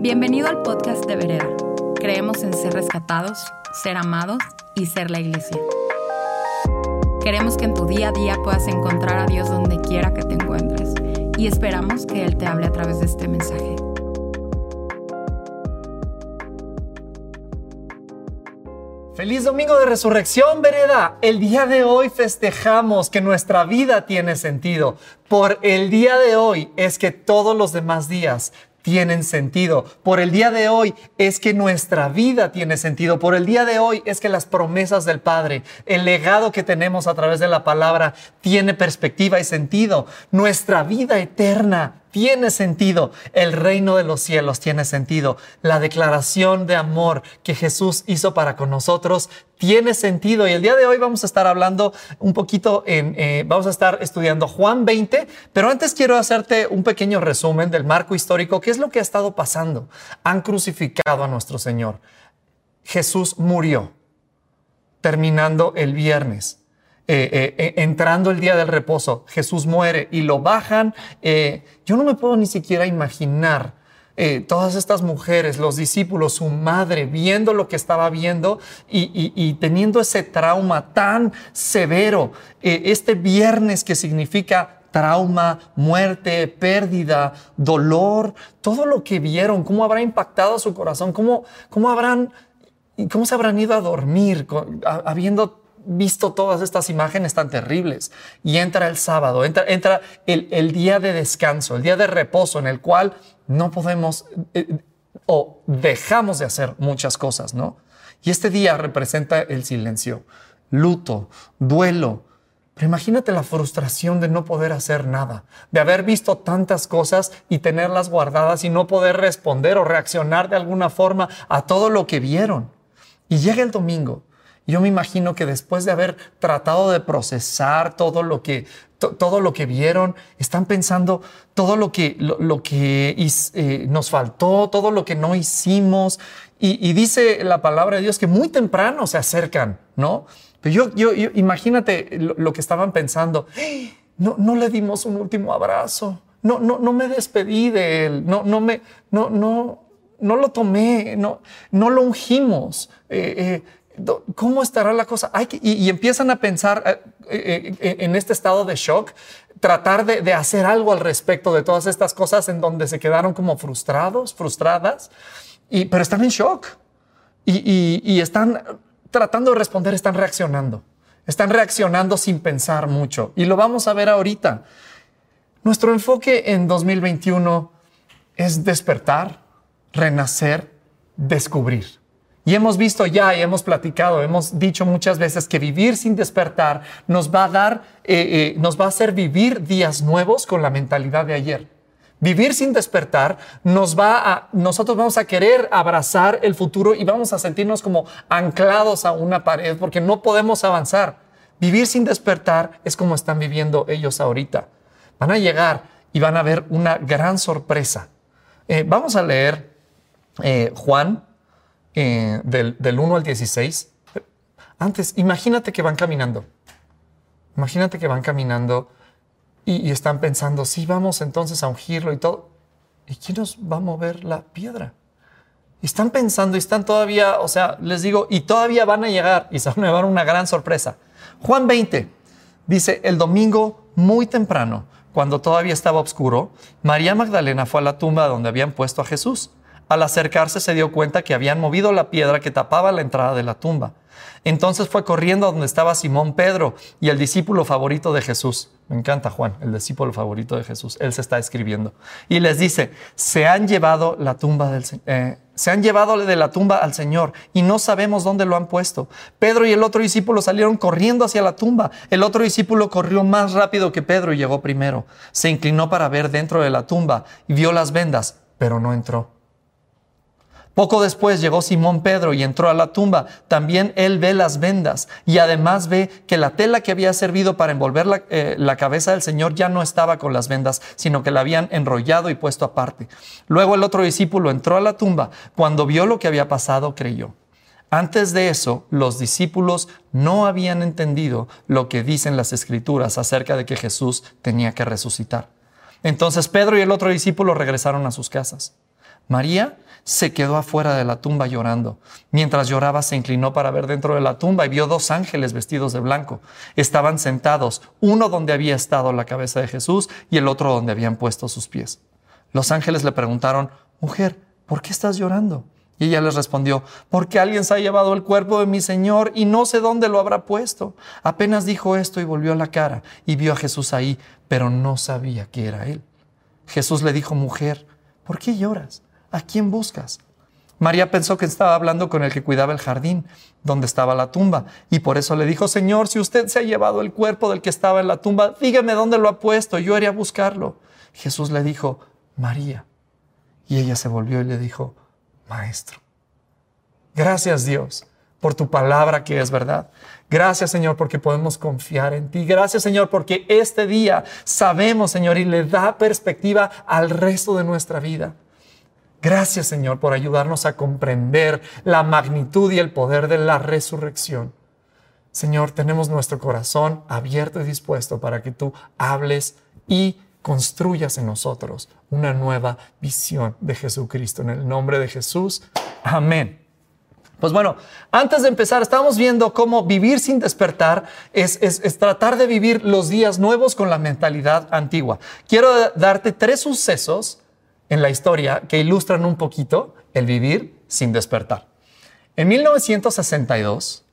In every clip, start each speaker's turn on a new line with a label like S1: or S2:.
S1: Bienvenido al podcast de Vereda. Creemos en ser rescatados, ser amados y ser la iglesia. Queremos que en tu día a día puedas encontrar a Dios donde quiera que te encuentres y esperamos que Él te hable a través de este mensaje.
S2: Feliz domingo de resurrección, Vereda. El día de hoy festejamos que nuestra vida tiene sentido. Por el día de hoy es que todos los demás días tienen sentido. Por el día de hoy es que nuestra vida tiene sentido. Por el día de hoy es que las promesas del Padre, el legado que tenemos a través de la palabra, tiene perspectiva y sentido. Nuestra vida eterna tiene sentido. El reino de los cielos tiene sentido. La declaración de amor que Jesús hizo para con nosotros tiene sentido. Y el día de hoy vamos a estar hablando un poquito en, eh, vamos a estar estudiando Juan 20, pero antes quiero hacerte un pequeño resumen del marco histórico. ¿Qué es lo que ha estado pasando? Han crucificado a nuestro Señor. Jesús murió terminando el viernes. Eh, eh, eh, entrando el día del reposo, Jesús muere y lo bajan. yo no me puedo ni siquiera imaginar todas estas mujeres, los discípulos, su madre, viendo lo que estaba viendo y, teniendo ese trauma tan severo. este viernes que significa trauma, muerte, pérdida, dolor, todo lo que vieron, cómo habrá impactado su corazón, cómo, cómo habrán, cómo se habrán ido a dormir habiendo visto todas estas imágenes tan terribles. Y entra el sábado, entra, entra el, día de descanso, el día de reposo en el cual no podemos eh, o dejamos de hacer muchas cosas, ¿no? Y este día representa el silencio, luto, duelo. Pero imagínate la frustración de no poder hacer nada, de haber visto tantas cosas y tenerlas guardadas y no poder responder o reaccionar de alguna forma a todo lo que vieron. Y llega el domingo yo me imagino que después de haber tratado de procesar todo lo que, todo lo que vieron, están pensando todo lo que, lo, que eh, nos faltó, todo lo que no hicimos. Y, dice la palabra de Dios que muy temprano se acercan, ¿no? Pero yo, yo, imagínate lo, que estaban pensando. No, no le dimos un último abrazo. No, no, no me despedí de él. No, no me, no, no, no lo tomé. No, no lo ungimos. Eh, eh, ¿cómo estará la cosa? y, empiezan a pensar eh, eh, eh, en este estado de shock, tratar de, hacer algo al respecto de todas estas cosas en donde se quedaron como frustrados, frustradas, y, pero están en shock y, están tratando de responder, están reaccionando, están reaccionando sin pensar mucho. Y lo vamos a ver ahorita. Nuestro enfoque en 2021 es despertar, renacer, descubrir. Y hemos visto ya y hemos platicado, hemos dicho muchas veces que vivir sin despertar nos va a dar, eh, eh, nos va a hacer vivir días nuevos con la mentalidad de ayer. Vivir sin despertar nos va a, nosotros vamos a querer abrazar el futuro y vamos a sentirnos como anclados a una pared porque no podemos avanzar. Vivir sin despertar es como están viviendo ellos ahorita. Van a llegar y van a ver una gran sorpresa. Eh, vamos a leer Juan eh, del, 1 al 16. Antes, imagínate que van caminando. Imagínate que van caminando y, están pensando, sí, vamos entonces a ungirlo y todo. ¿Y quién nos va a mover la piedra? Y están pensando y están todavía, o sea, les digo, y todavía van a llegar y se van a llevar una gran sorpresa. Juan 20 dice, el domingo muy temprano, cuando todavía estaba oscuro, María Magdalena fue a la tumba donde habían puesto a Jesús. Al acercarse se dio cuenta que habían movido la piedra que tapaba la entrada de la tumba. Entonces fue corriendo a donde estaba Simón Pedro y el discípulo favorito de Jesús. Me encanta Juan, el discípulo favorito de Jesús. Él se está escribiendo. Y les dice, se han llevado la tumba del eh, se han llevado de la tumba al Señor y no sabemos dónde lo han puesto. Pedro y el otro discípulo salieron corriendo hacia la tumba. El otro discípulo corrió más rápido que Pedro y llegó primero. Se inclinó para ver dentro de la tumba y vio las vendas, pero no entró. Poco después llegó Simón Pedro y entró a la tumba. También él ve las vendas y además ve que la tela que había servido para envolver la, eh, la, cabeza del Señor ya no estaba con las vendas, sino que la habían enrollado y puesto aparte. Luego el otro discípulo entró a la tumba. Cuando vio lo que había pasado, creyó. Antes de eso, los discípulos no habían entendido lo que dicen las escrituras acerca de que Jesús tenía que resucitar. Entonces Pedro y el otro discípulo regresaron a sus casas. María se quedó afuera de la tumba llorando. Mientras lloraba se inclinó para ver dentro de la tumba y vio dos ángeles vestidos de blanco. Estaban sentados, uno donde había estado la cabeza de Jesús y el otro donde habían puesto sus pies. Los ángeles le preguntaron, mujer, ¿por qué estás llorando? Y ella les respondió, porque alguien se ha llevado el cuerpo de mi Señor y no sé dónde lo habrá puesto. Apenas dijo esto y volvió la cara y vio a Jesús ahí, pero no sabía que era él. Jesús le dijo, mujer, ¿por qué lloras? ¿A quién buscas? María pensó que estaba hablando con el que cuidaba el jardín, donde estaba la tumba, y por eso le dijo, Señor, si usted se ha llevado el cuerpo del que estaba en la tumba, dígame dónde lo ha puesto, yo iré a buscarlo. Jesús le dijo, María. Y ella se volvió y le dijo, Maestro. Gracias Dios por tu palabra que es verdad. Gracias Señor porque podemos confiar en ti. Gracias Señor porque este día sabemos Señor y le da perspectiva al resto de nuestra vida. Gracias Señor por ayudarnos a comprender la magnitud y el poder de la resurrección. Señor, tenemos nuestro corazón abierto y dispuesto para que tú hables y construyas en nosotros una nueva visión de Jesucristo. En el nombre de Jesús. Amén. Pues bueno, antes de empezar, estamos viendo cómo vivir sin despertar es, es, tratar de vivir los días nuevos con la mentalidad antigua. Quiero darte tres sucesos en la historia que ilustran un poquito el vivir sin despertar. En 1962,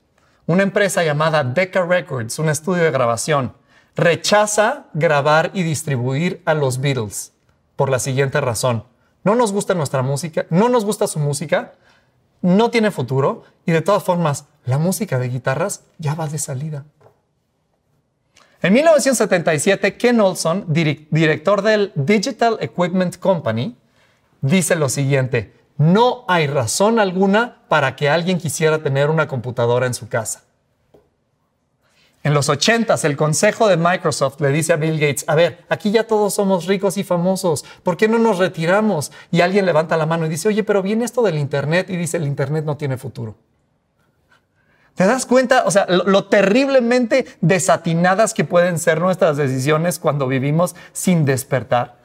S2: una empresa llamada Decca Records, un estudio de grabación, rechaza grabar y distribuir a los Beatles por la siguiente razón. No nos gusta nuestra música, no nos gusta su música, no tiene futuro y de todas formas, la música de guitarras ya va de salida. En 1977, Ken Olson, director del Digital Equipment Company, dice lo siguiente, no hay razón alguna para que alguien quisiera tener una computadora en su casa. En los 80 el consejo de Microsoft le dice a Bill Gates, a ver, aquí ya todos somos ricos y famosos, ¿por qué no nos retiramos? Y alguien levanta la mano y dice, oye, pero viene esto del Internet y dice, el Internet no tiene futuro. ¿Te das cuenta? O sea, lo, terriblemente desatinadas que pueden ser nuestras decisiones cuando vivimos sin despertar.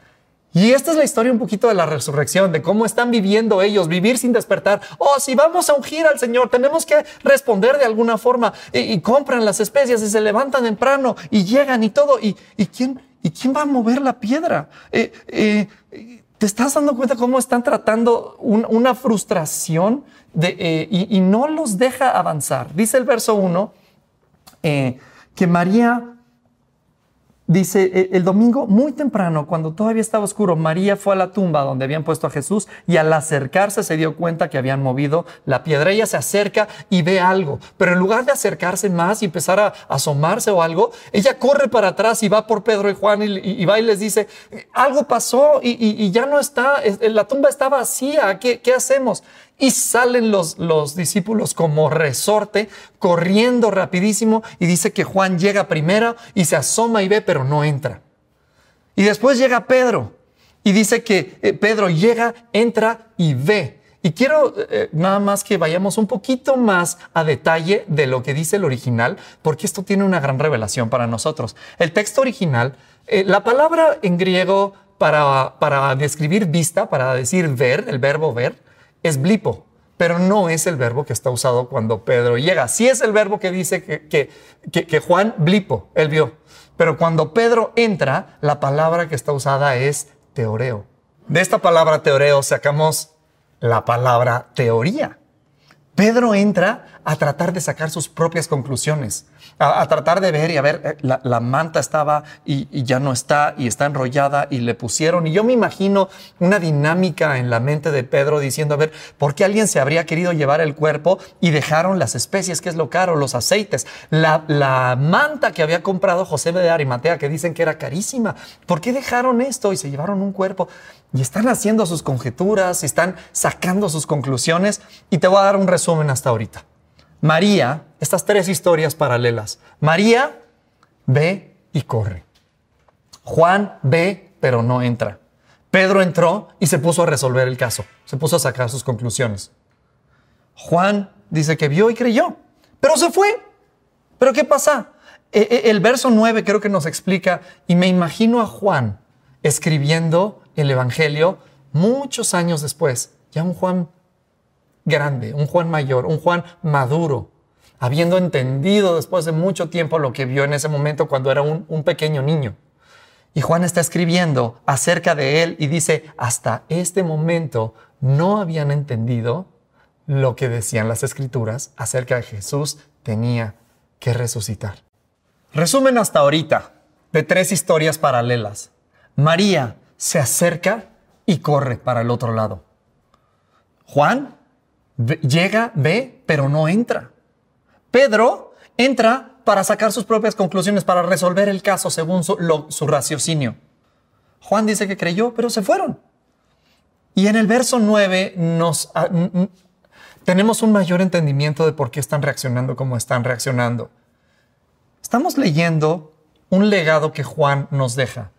S2: Y esta es la historia un poquito de la resurrección, de cómo están viviendo ellos, vivir sin despertar. Oh, si vamos a ungir al Señor, tenemos que responder de alguna forma. Y, compran las especias y se levantan temprano y llegan y todo. ¿Y, quién, ¿y quién va a mover la piedra? Eh, eh, ¿Te estás dando cuenta cómo están tratando una frustración eh, y, no los deja avanzar? Dice el verso 1 que María Dice, e, el domingo muy temprano, cuando todavía estaba oscuro, María fue a la tumba donde habían puesto a Jesús y al acercarse se dio cuenta que habían movido la piedra. Ella se acerca y ve algo, pero en lugar de acercarse más y empezar a asomarse o algo, ella corre para atrás y va por Pedro y Juan y, va y les dice, algo pasó y, ya no está, la tumba está vacía, ¿qué, qué hacemos? Y salen los, los discípulos como resorte, corriendo rapidísimo, y dice que Juan llega primero y se asoma y ve, pero no entra. Y después llega Pedro, y dice que eh, Pedro llega, entra y ve. Y quiero eh, nada más que vayamos un poquito más a detalle de lo que dice el original, porque esto tiene una gran revelación para nosotros. El texto original, eh, la palabra en griego para, para describir vista, para decir ver, el verbo ver, es blipo, pero no es el verbo que está usado cuando Pedro llega. Sí es el verbo que dice que, que, Juan blipo, él vio. Pero cuando Pedro entra, la palabra que está usada es teoreo. De esta palabra teoreo sacamos la palabra teoría. Pedro entra a tratar de sacar sus propias conclusiones, a, tratar de ver y a ver, eh, la, manta estaba y, ya no está y está enrollada y le pusieron. Y yo me imagino una dinámica en la mente de Pedro diciendo, a ver, ¿por qué alguien se habría querido llevar el cuerpo y dejaron las especies, que es lo caro, los aceites, la, la manta que había comprado José de Arimatea, que dicen que era carísima? ¿Por qué dejaron esto y se llevaron un cuerpo? Y están haciendo sus conjeturas, están sacando sus conclusiones y te voy a dar un resumen hasta ahorita. María, estas tres historias paralelas. María ve y corre. Juan ve, pero no entra. Pedro entró y se puso a resolver el caso, se puso a sacar sus conclusiones. Juan dice que vio y creyó, pero se fue. ¿Pero qué pasa? E, e, el verso 9 creo que nos explica, y me imagino a Juan escribiendo el Evangelio muchos años después, ya un Juan grande, un Juan mayor, un Juan maduro, habiendo entendido después de mucho tiempo lo que vio en ese momento cuando era un, pequeño niño. Y Juan está escribiendo acerca de él y dice, hasta este momento no habían entendido lo que decían las escrituras acerca de Jesús tenía que resucitar. Resumen hasta ahorita de tres historias paralelas. María se acerca y corre para el otro lado. Juan llega, ve, pero no entra. Pedro entra para sacar sus propias conclusiones, para resolver el caso según su, raciocinio. Juan dice que creyó, pero se fueron. Y en el verso 9 nos, ah, tenemos un mayor entendimiento de por qué están reaccionando como están reaccionando. Estamos leyendo un legado que Juan nos deja.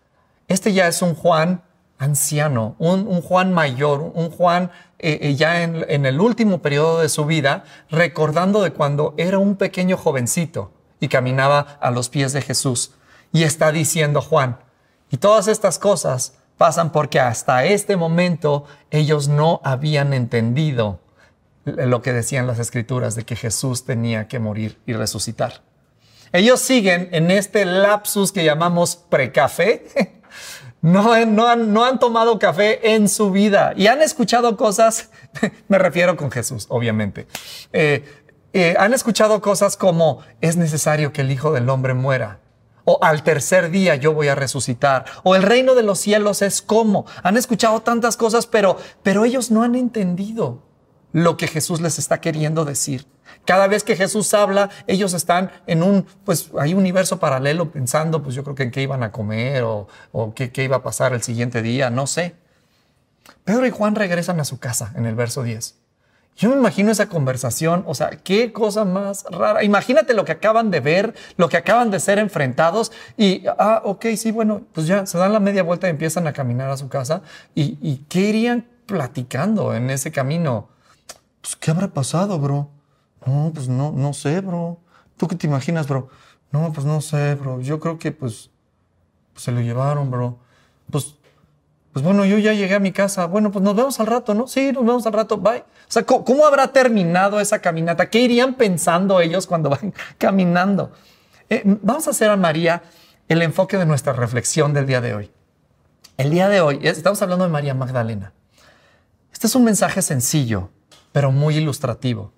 S2: Este ya es un Juan anciano, un, Juan mayor, un Juan eh, eh, ya en, el último periodo de su vida, recordando de cuando era un pequeño jovencito y caminaba a los pies de Jesús. Y está diciendo Juan, y todas estas cosas pasan porque hasta este momento ellos no habían entendido lo que decían las escrituras de que Jesús tenía que morir y resucitar. Ellos siguen en este lapsus que llamamos precafé. No, no, han, no han tomado café en su vida y han escuchado cosas, me refiero con Jesús, obviamente. Eh, eh, han escuchado cosas como es necesario que el Hijo del Hombre muera o al tercer día yo voy a resucitar, o el reino de los cielos es como. Han escuchado tantas cosas, pero, pero ellos no han entendido lo que Jesús les está queriendo decir. Cada vez que Jesús habla, ellos están en un, pues hay un universo paralelo pensando, pues yo creo que en qué iban a comer o, o qué, qué iba a pasar el siguiente día, no sé. Pedro y Juan regresan a su casa en el verso 10. Yo me imagino esa conversación, o sea, qué cosa más rara. Imagínate lo que acaban de ver, lo que acaban de ser enfrentados y, ah, ok, sí, bueno, pues ya se dan la media vuelta y empiezan a caminar a su casa. ¿Y, y qué irían platicando en ese camino? Pues, ¿qué habrá pasado, bro? No, pues no, no sé, bro. ¿Tú qué te imaginas, bro? No, pues no sé, bro. Yo creo que pues, se lo llevaron, bro. Pues pues bueno, yo ya llegué a mi casa. Bueno, pues nos vemos al rato, ¿no? Sí, nos vemos al rato. Bye. O sea, ¿cómo, habrá terminado esa caminata? ¿Qué irían pensando ellos cuando van caminando? Eh, vamos a hacer a María el enfoque de nuestra reflexión del día de hoy. El día de hoy, estamos hablando de María Magdalena. Este es un mensaje sencillo, pero muy ilustrativo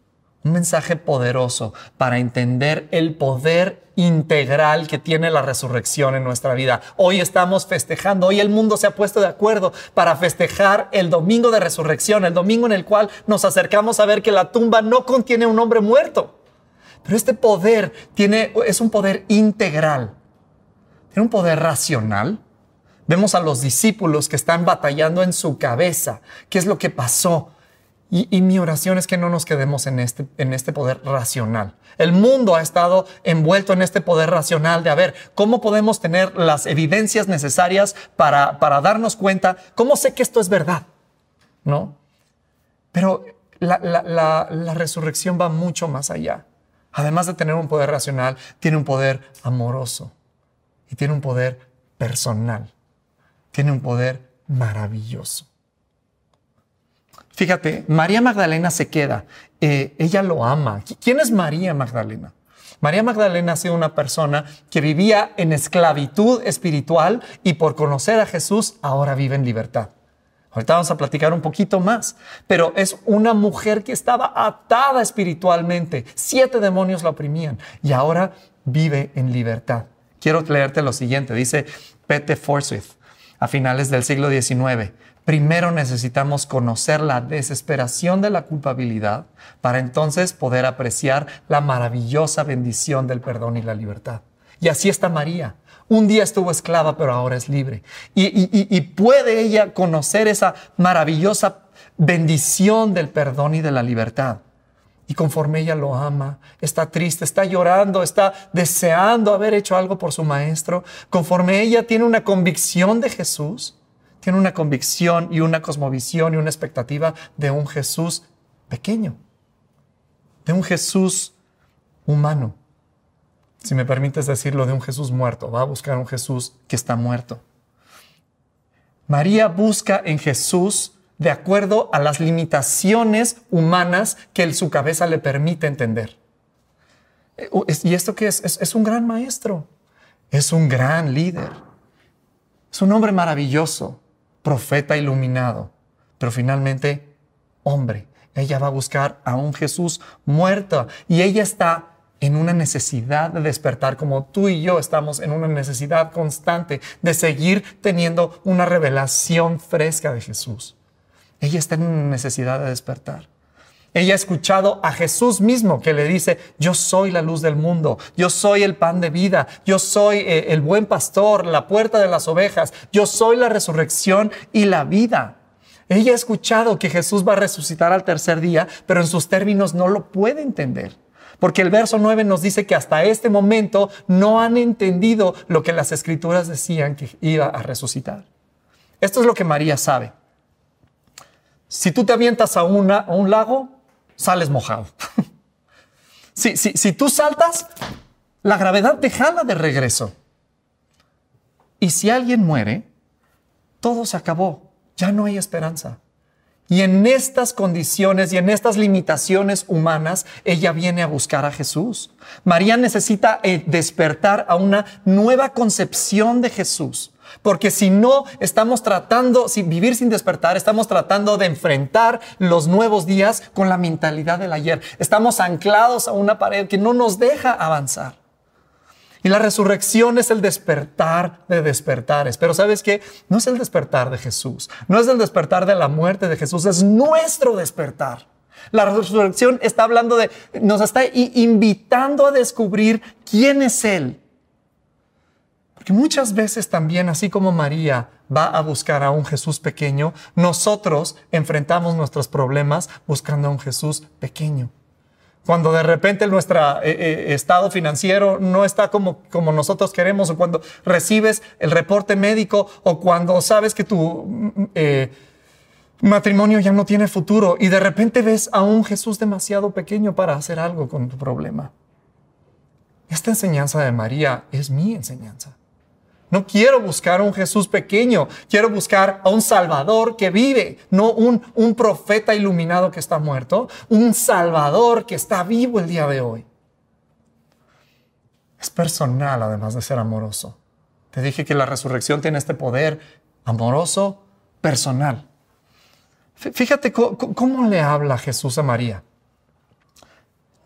S2: un mensaje poderoso para entender el poder integral que tiene la resurrección en nuestra vida. Hoy estamos festejando, hoy el mundo se ha puesto de acuerdo para festejar el domingo de resurrección, el domingo en el cual nos acercamos a ver que la tumba no contiene un hombre muerto. Pero este poder tiene, es un poder integral, tiene un poder racional. Vemos a los discípulos que están batallando en su cabeza. ¿Qué es lo que pasó? Y, mi oración es que no nos quedemos en este, en este poder racional. El mundo ha estado envuelto en este poder racional de a ver cómo podemos tener las evidencias necesarias para, para darnos cuenta, cómo sé que esto es verdad, ¿no? Pero la, la, la resurrección va mucho más allá. Además de tener un poder racional, tiene un poder amoroso y tiene un poder personal. Tiene un poder maravilloso. Fíjate, María Magdalena se queda. Eh, ella lo ama. ¿Quién es María Magdalena? María Magdalena ha sido una persona que vivía en esclavitud espiritual y por conocer a Jesús ahora vive en libertad. Ahorita vamos a platicar un poquito más, pero es una mujer que estaba atada espiritualmente. Siete demonios la oprimían y ahora vive en libertad. Quiero leerte lo siguiente, dice Pete Forsyth a finales del siglo XIX primero necesitamos conocer la desesperación de la culpabilidad para entonces poder apreciar la maravillosa bendición del perdón y la libertad. Y así está María. Un día estuvo esclava, pero ahora es libre. Y, puede ella conocer esa maravillosa bendición del perdón y de la libertad. Y conforme ella lo ama, está triste, está llorando, está deseando haber hecho algo por su maestro, conforme ella tiene una convicción de Jesús, tiene una convicción y una cosmovisión y una expectativa de un Jesús pequeño, de un Jesús humano. Si me permites decirlo, de un Jesús muerto. Va a buscar un Jesús que está muerto. María busca en Jesús de acuerdo a las limitaciones humanas que su cabeza le permite entender. Eh, ¿Y esto qué es? es? un gran maestro, es un gran líder, es un hombre maravilloso, profeta iluminado, pero finalmente hombre. Ella va a buscar a un Jesús muerto y ella está en una necesidad de despertar, como tú y yo estamos en una necesidad constante de seguir teniendo una revelación fresca de Jesús. Ella está en una necesidad de despertar. Ella ha escuchado a Jesús mismo que le dice, yo soy la luz del mundo, yo soy el pan de vida, yo soy eh, el buen pastor, la puerta de las ovejas, yo soy la resurrección y la vida. Ella ha escuchado que Jesús va a resucitar al tercer día, pero en sus términos no lo puede entender. Porque el verso 9 nos dice que hasta este momento no han entendido lo que las escrituras decían que iba a resucitar. Esto es lo que María sabe. Si tú te avientas a, a un lago, sales mojado. si, si tú saltas, la gravedad te jala de regreso. Y si alguien muere, todo se acabó. Ya no hay esperanza. Y en estas condiciones y en estas limitaciones humanas, ella viene a buscar a Jesús. María necesita eh, despertar a una nueva concepción de Jesús. Porque si no estamos tratando, sin vivir sin despertar, estamos tratando de enfrentar los nuevos días con la mentalidad del ayer. Estamos anclados a una pared que no nos deja avanzar. Y la resurrección es el despertar de despertares. Pero sabes qué? No es el despertar de Jesús. No es el despertar de la muerte de Jesús. Es nuestro despertar. La resurrección está hablando de, nos está invitando a descubrir quién es Él. Porque muchas veces también, así como María va a buscar a un Jesús pequeño, nosotros enfrentamos nuestros problemas buscando a un Jesús pequeño. Cuando de repente nuestro eh, eh, estado financiero no está como, como nosotros queremos, o cuando recibes el reporte médico, o cuando sabes que tu mm, eh, matrimonio ya no tiene futuro, y de repente ves a un Jesús demasiado pequeño para hacer algo con tu problema. Esta enseñanza de María es mi enseñanza. No quiero buscar un Jesús pequeño, quiero buscar a un Salvador que vive, no un, un profeta iluminado que está muerto, un Salvador que está vivo el día de hoy. Es personal además de ser amoroso. Te dije que la resurrección tiene este poder amoroso, personal. Fíjate cómo le habla Jesús a María.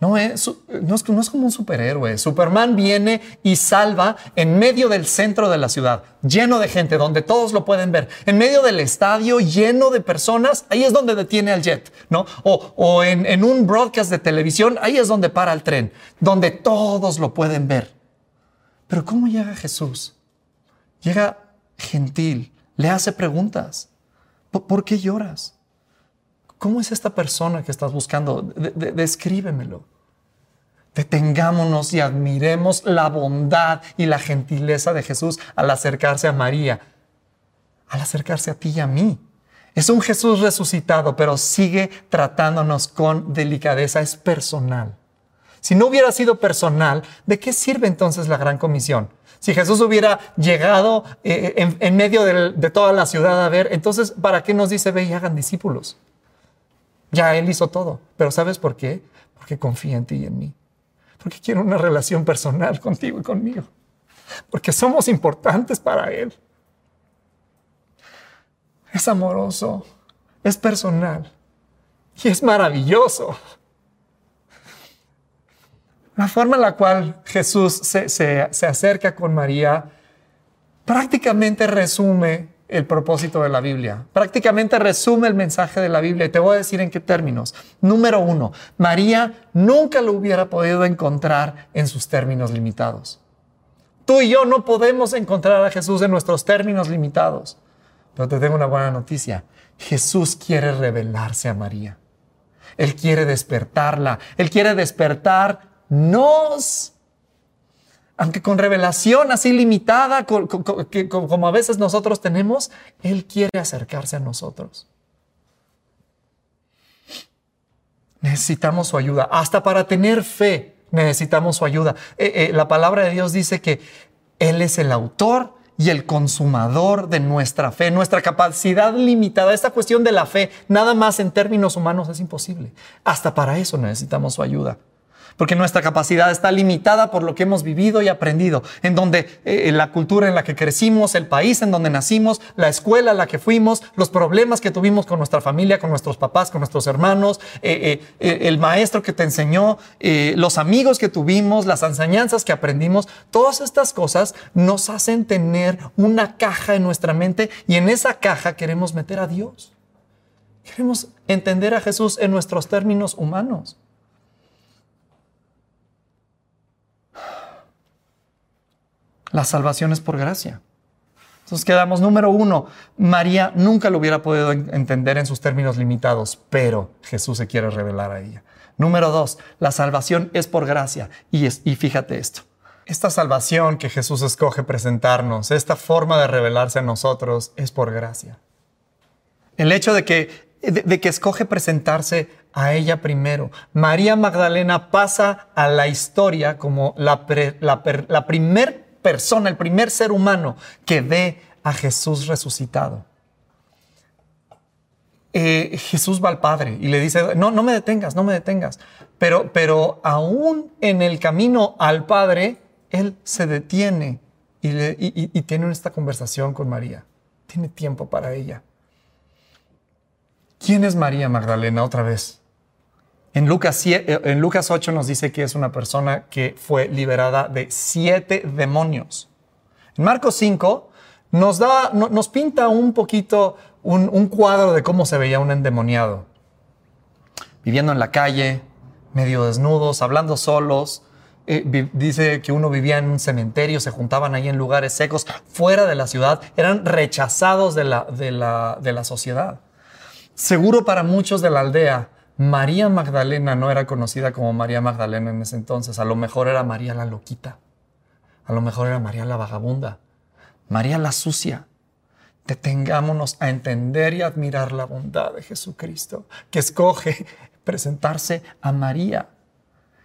S2: No es, no, es, como un superhéroe. Superman viene y salva en medio del centro de la ciudad, lleno de gente, donde todos lo pueden ver. En medio del estadio, lleno de personas, ahí es donde detiene al jet, ¿no? O, en, en un broadcast de televisión, ahí es donde para el tren, donde todos lo pueden ver. Pero ¿cómo llega Jesús? Llega gentil, le hace preguntas. ¿Por qué lloras? ¿Cómo es esta persona que estás buscando? descríbemelo. Detengámonos y admiremos la bondad y la gentileza de Jesús al acercarse a María, al acercarse a ti y a mí. Es un Jesús resucitado, pero sigue tratándonos con delicadeza, es personal. Si no hubiera sido personal, ¿de qué sirve entonces la gran comisión? Si Jesús hubiera llegado eh, en, medio de, toda la ciudad a ver, entonces, ¿para qué nos dice ve y hagan discípulos? Ya Él hizo todo. Pero ¿sabes por qué? Porque confía en ti y en mí. Porque quiere una relación personal contigo y conmigo. Porque somos importantes para Él. Es amoroso, es personal y es maravilloso. La forma en la cual Jesús se, se acerca con María prácticamente resume el propósito de la Biblia. Prácticamente resume el mensaje de la Biblia y te voy a decir en qué términos. Número uno, María nunca lo hubiera podido encontrar en sus términos limitados. Tú y yo no podemos encontrar a Jesús en nuestros términos limitados. Pero te tengo una buena noticia. Jesús quiere revelarse a María. Él quiere despertarla. Él quiere despertarnos aunque con revelación así limitada como a veces nosotros tenemos, Él quiere acercarse a nosotros. Necesitamos su ayuda. Hasta para tener fe necesitamos su ayuda. Eh, eh, la palabra de Dios dice que Él es el autor y el consumador de nuestra fe, nuestra capacidad limitada. Esta cuestión de la fe, nada más en términos humanos es imposible. Hasta para eso necesitamos su ayuda porque nuestra capacidad está limitada por lo que hemos vivido y aprendido, en donde eh, la cultura en la que crecimos, el país en donde nacimos, la escuela a la que fuimos, los problemas que tuvimos con nuestra familia, con nuestros papás, con nuestros hermanos, eh, eh, el maestro que te enseñó, los amigos que tuvimos, las enseñanzas que aprendimos, todas estas cosas nos hacen tener una caja en nuestra mente y en esa caja queremos meter a Dios. Queremos entender a Jesús en nuestros términos humanos. La salvación es por gracia. Entonces quedamos, número uno, María nunca lo hubiera podido entender en sus términos limitados, pero Jesús se quiere revelar a ella. Número dos, la salvación es por gracia. Y, es, y fíjate esto, esta salvación que Jesús escoge presentarnos, esta forma de revelarse a nosotros, es por gracia. El hecho de que, de, que escoge presentarse a ella primero. María Magdalena pasa a la historia como la, la, la primer persona, el primer ser humano que ve a Jesús resucitado. Eh, Jesús va al Padre y le dice, no, no me detengas, no me detengas. Pero, pero aún en el camino al Padre, Él se detiene y, y tiene esta conversación con María. Tiene tiempo para ella. ¿Quién es María Magdalena otra vez? En Lucas, eh, en Lucas 8 nos dice que es una persona que fue liberada de siete demonios. En Marcos 5 nos, da, nos pinta un poquito un, cuadro de cómo se veía un endemoniado. Viviendo en la calle, medio desnudos, hablando solos. Eh, dice que uno vivía en un cementerio, se juntaban ahí en lugares secos, fuera de la ciudad, eran rechazados de la sociedad. Seguro para muchos de la aldea, María Magdalena no era conocida como María Magdalena en ese entonces. A lo mejor era María la loquita. A lo mejor era María la vagabunda. María la sucia. Detengámonos a entender y admirar la bondad de Jesucristo, que escoge presentarse a María.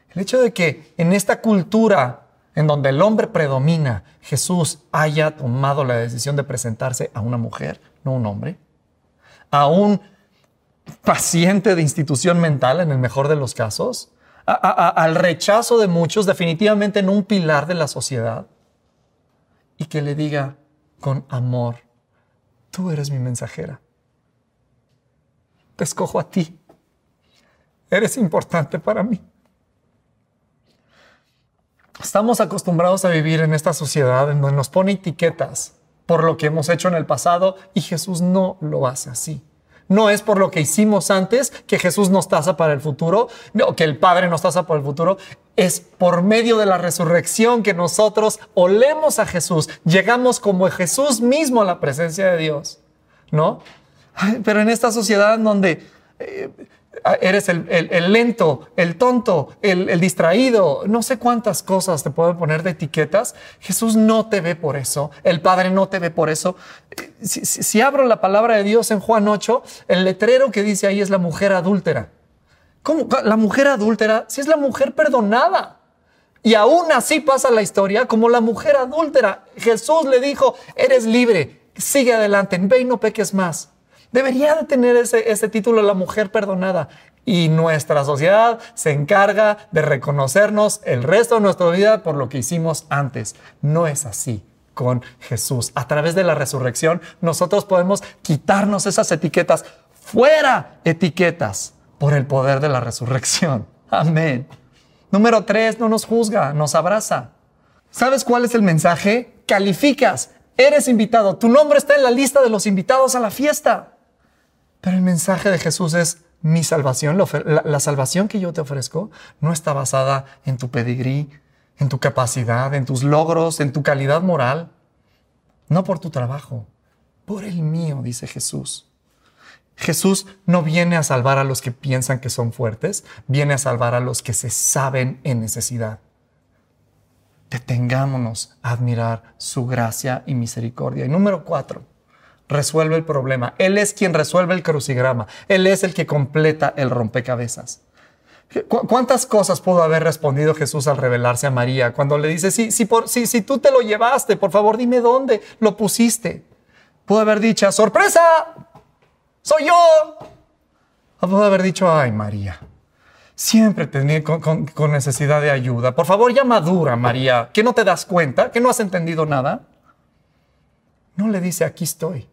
S2: El hecho de que en esta cultura en donde el hombre predomina, Jesús haya tomado la decisión de presentarse a una mujer, no un hombre, a un paciente de institución mental en el mejor de los casos, al rechazo de muchos, definitivamente en un pilar de la sociedad, y que le diga con amor, tú eres mi mensajera, te escojo a ti, eres importante para mí. Estamos acostumbrados a vivir en esta sociedad en donde nos pone etiquetas por lo que hemos hecho en el pasado y Jesús no lo hace así. No es por lo que hicimos antes que Jesús nos tasa para el futuro, o que el Padre nos tasa para el futuro. Es por medio de la resurrección que nosotros olemos a Jesús, llegamos como Jesús mismo a la presencia de Dios, ¿no? pero en esta sociedad en donde eh, eres el, lento, el tonto, el, distraído, no sé cuántas cosas te pueden poner de etiquetas. Jesús no te ve por eso, el Padre no te ve por eso. Si, abro la palabra de Dios en Juan 8, el letrero que dice ahí es la mujer adúltera. ¿Cómo? La mujer adúltera, si es la mujer perdonada. Y aún así pasa la historia como la mujer adúltera. Jesús le dijo, eres libre, sigue adelante, ve y no peques más. Debería de tener ese, ese título la mujer perdonada. Y nuestra sociedad se encarga de reconocernos el resto de nuestra vida por lo que hicimos antes. No es así con Jesús. A través de la resurrección nosotros podemos quitarnos esas etiquetas. Fuera etiquetas por el poder de la resurrección. Amén. Número tres, no nos juzga, nos abraza. ¿Sabes cuál es el mensaje? Calificas, eres invitado, tu nombre está en la lista de los invitados a la fiesta. Pero el mensaje de Jesús es mi salvación, la, salvación que yo te ofrezco no está basada en tu pedigrí, en tu capacidad, en tus logros, en tu calidad moral, no por tu trabajo, por el mío, dice Jesús. Jesús no viene a salvar a los que piensan que son fuertes, viene a salvar a los que se saben en necesidad. Detengámonos a admirar su gracia y misericordia. Y número cuatro, resuelve el problema. Él es quien resuelve el crucigrama. Él es el que completa el rompecabezas. ¿Cuántas cosas pudo haber respondido Jesús al revelarse a María cuando le dice, si, si, por, si tú te lo llevaste, por favor dime dónde lo pusiste? Pudo haber dicho, sorpresa, soy yo. O pudo haber dicho, ay María, siempre tenía con, con, necesidad de ayuda. Por favor, ya madura, María, que no te das cuenta, que no has entendido nada. No le dice, aquí estoy.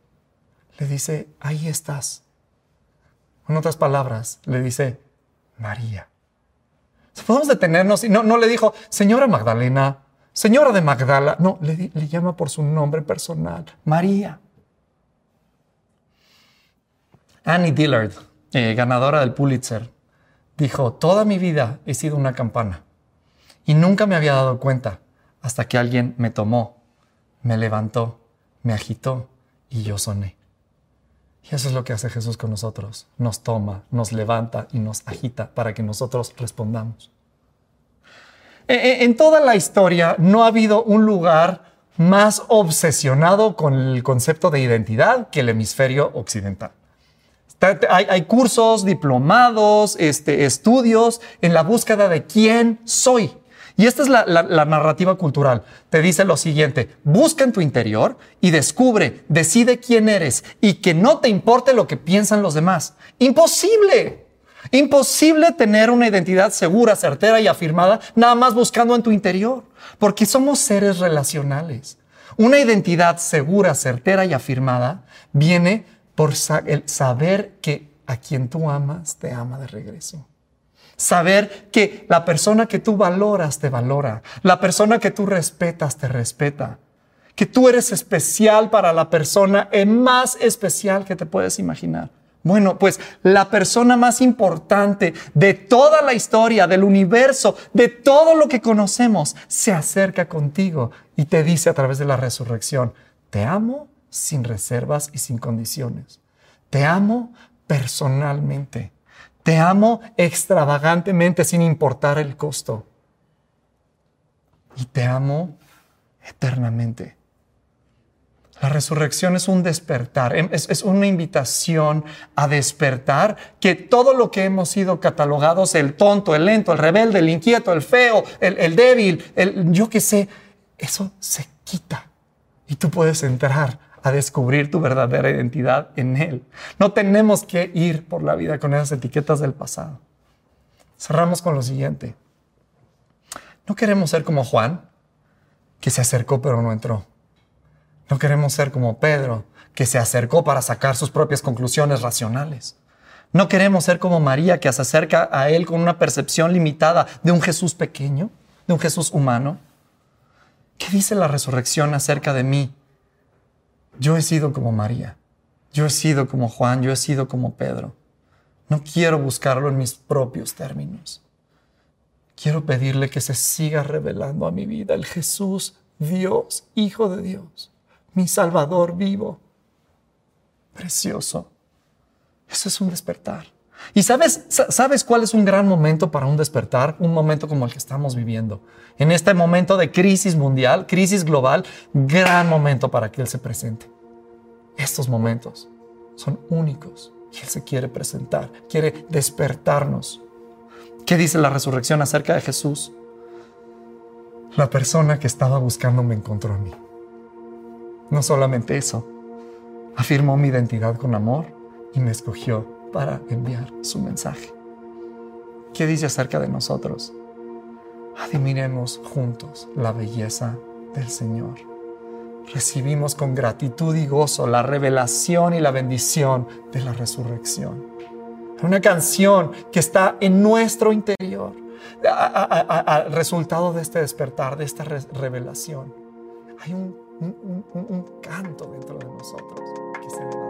S2: Le dice, ahí estás. En otras palabras, le dice, María. Podemos detenernos y no, no le dijo, señora Magdalena, señora de Magdala. No, le, llama por su nombre personal, María. Annie Dillard, eh, ganadora del Pulitzer, dijo, toda mi vida he sido una campana y nunca me había dado cuenta hasta que alguien me tomó, me levantó, me agitó y yo soné. Eso es lo que hace Jesús con nosotros. Nos toma, nos levanta y nos agita para que nosotros respondamos. E, e, en toda la historia no ha habido un lugar más obsesionado con el concepto de identidad que el hemisferio occidental. Hay, cursos, diplomados, este, estudios en la búsqueda de quién soy. Y esta es la, narrativa cultural. Te dice lo siguiente, busca en tu interior y descubre, decide quién eres y que no te importe lo que piensan los demás. Imposible. Imposible tener una identidad segura, certera y afirmada nada más buscando en tu interior, porque somos seres relacionales. Una identidad segura, certera y afirmada viene por el saber que a quien tú amas te ama de regreso. Saber que la persona que tú valoras te valora. La persona que tú respetas te respeta. Que tú eres especial para la persona más especial que te puedes imaginar. Bueno, pues la persona más importante de toda la historia, del universo, de todo lo que conocemos, se acerca contigo y te dice a través de la resurrección, te amo sin reservas y sin condiciones. Te amo personalmente. Te amo extravagantemente sin importar el costo. Y te amo eternamente. La resurrección es un despertar, em, es, una invitación a despertar que todo lo que hemos sido catalogados, el tonto, el lento, el rebelde, el inquieto, el feo, el, el débil, el yo qué sé, eso se quita y tú puedes entrar a descubrir tu verdadera identidad en Él. No tenemos que ir por la vida con esas etiquetas del pasado. Cerramos con lo siguiente. No queremos ser como Juan, que se acercó pero no entró. No queremos ser como Pedro, que se acercó para sacar sus propias conclusiones racionales. No queremos ser como María, que se acerca a Él con una percepción limitada de un Jesús pequeño, de un Jesús humano. ¿Qué dice la resurrección acerca de mí yo he sido como María, yo he sido como Juan, yo he sido como Pedro. No quiero buscarlo en mis propios términos. Quiero pedirle que se siga revelando a mi vida el Jesús, Dios, Hijo de Dios, mi Salvador vivo. Precioso. Eso es un despertar. ¿Y sabes, sabes cuál es un gran momento para un despertar? Un momento como el que estamos viviendo. En este momento de crisis mundial, crisis global, gran momento para que Él se presente. Estos momentos son únicos y Él se quiere presentar, quiere despertarnos. ¿Qué dice la resurrección acerca de Jesús? La persona que estaba buscando me encontró a mí. No solamente eso, afirmó mi identidad con amor y me escogió para enviar su mensaje. ¿Qué dice acerca de nosotros? Admiremos juntos la belleza del Señor. Recibimos con gratitud y gozo la revelación y la bendición de la resurrección. Una canción que está en nuestro interior, al resultado de este despertar, de esta revelación. Hay un, un canto dentro de nosotros que se levanta.